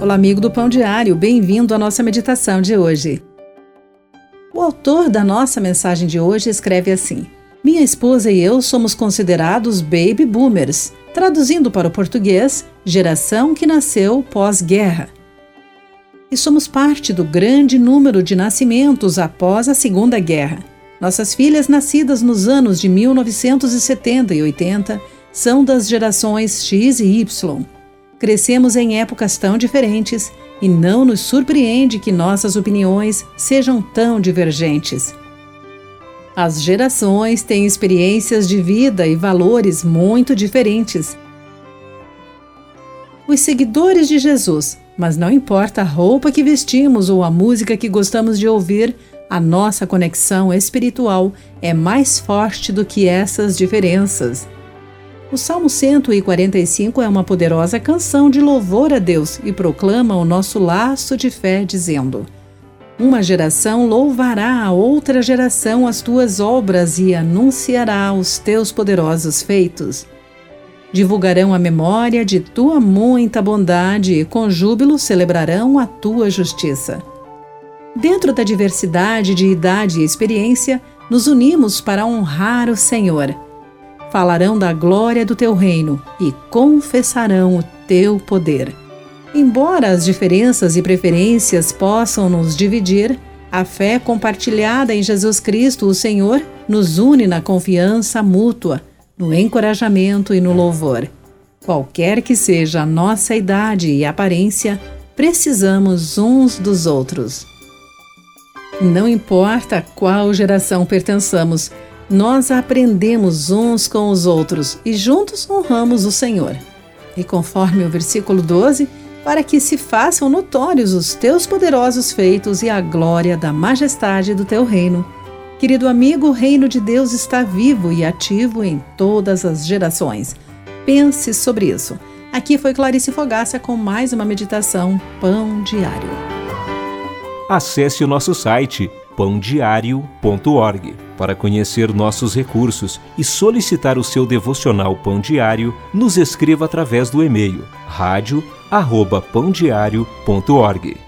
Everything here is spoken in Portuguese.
Olá, amigo do Pão Diário, bem-vindo à nossa meditação de hoje. O autor da nossa mensagem de hoje escreve assim: Minha esposa e eu somos considerados baby boomers, traduzindo para o português, geração que nasceu pós-guerra. E somos parte do grande número de nascimentos após a Segunda Guerra. Nossas filhas, nascidas nos anos de 1970 e 80, são das gerações X e Y Crescemos em épocas tão diferentes e não nos surpreende que nossas opiniões sejam tão divergentes. As gerações têm experiências de vida e valores muito diferentes. Os seguidores de Jesus, mas não importa a roupa que vestimos ou a música que gostamos de ouvir, a nossa conexão espiritual é mais forte do que essas diferenças. O Salmo 145 é uma poderosa canção de louvor a Deus e proclama o nosso laço de fé, dizendo: Uma geração louvará a outra geração as tuas obras e anunciará os teus poderosos feitos. Divulgarão a memória de tua muita bondade e com júbilo celebrarão a tua justiça. Dentro da diversidade de idade e experiência, nos unimos para honrar o Senhor falarão da glória do teu reino e confessarão o teu poder. Embora as diferenças e preferências possam nos dividir, a fé compartilhada em Jesus Cristo, o Senhor, nos une na confiança mútua, no encorajamento e no louvor. Qualquer que seja a nossa idade e aparência, precisamos uns dos outros. Não importa qual geração pertençamos, nós aprendemos uns com os outros e juntos honramos o Senhor. E conforme o versículo 12, para que se façam notórios os teus poderosos feitos e a glória da majestade do teu reino. Querido amigo, o reino de Deus está vivo e ativo em todas as gerações. Pense sobre isso. Aqui foi Clarice Fogaça com mais uma meditação Pão Diário. Acesse o nosso site pãodiário.org para conhecer nossos recursos e solicitar o seu devocional Pão Diário, nos escreva através do e-mail rádio@pãodiario.org.